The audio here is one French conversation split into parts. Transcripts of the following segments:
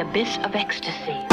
abyss of ecstasy.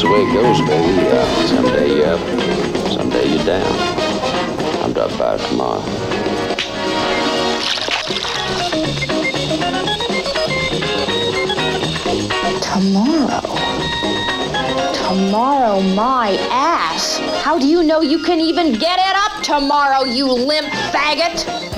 that's the way it goes, baby. Uh, someday you're up, someday you're down. I'm dropping by tomorrow. Tomorrow? Tomorrow, my ass! How do you know you can even get it up tomorrow, you limp faggot?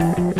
Yeah.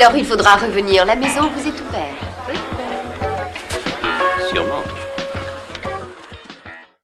Alors il faudra revenir. La maison vous est.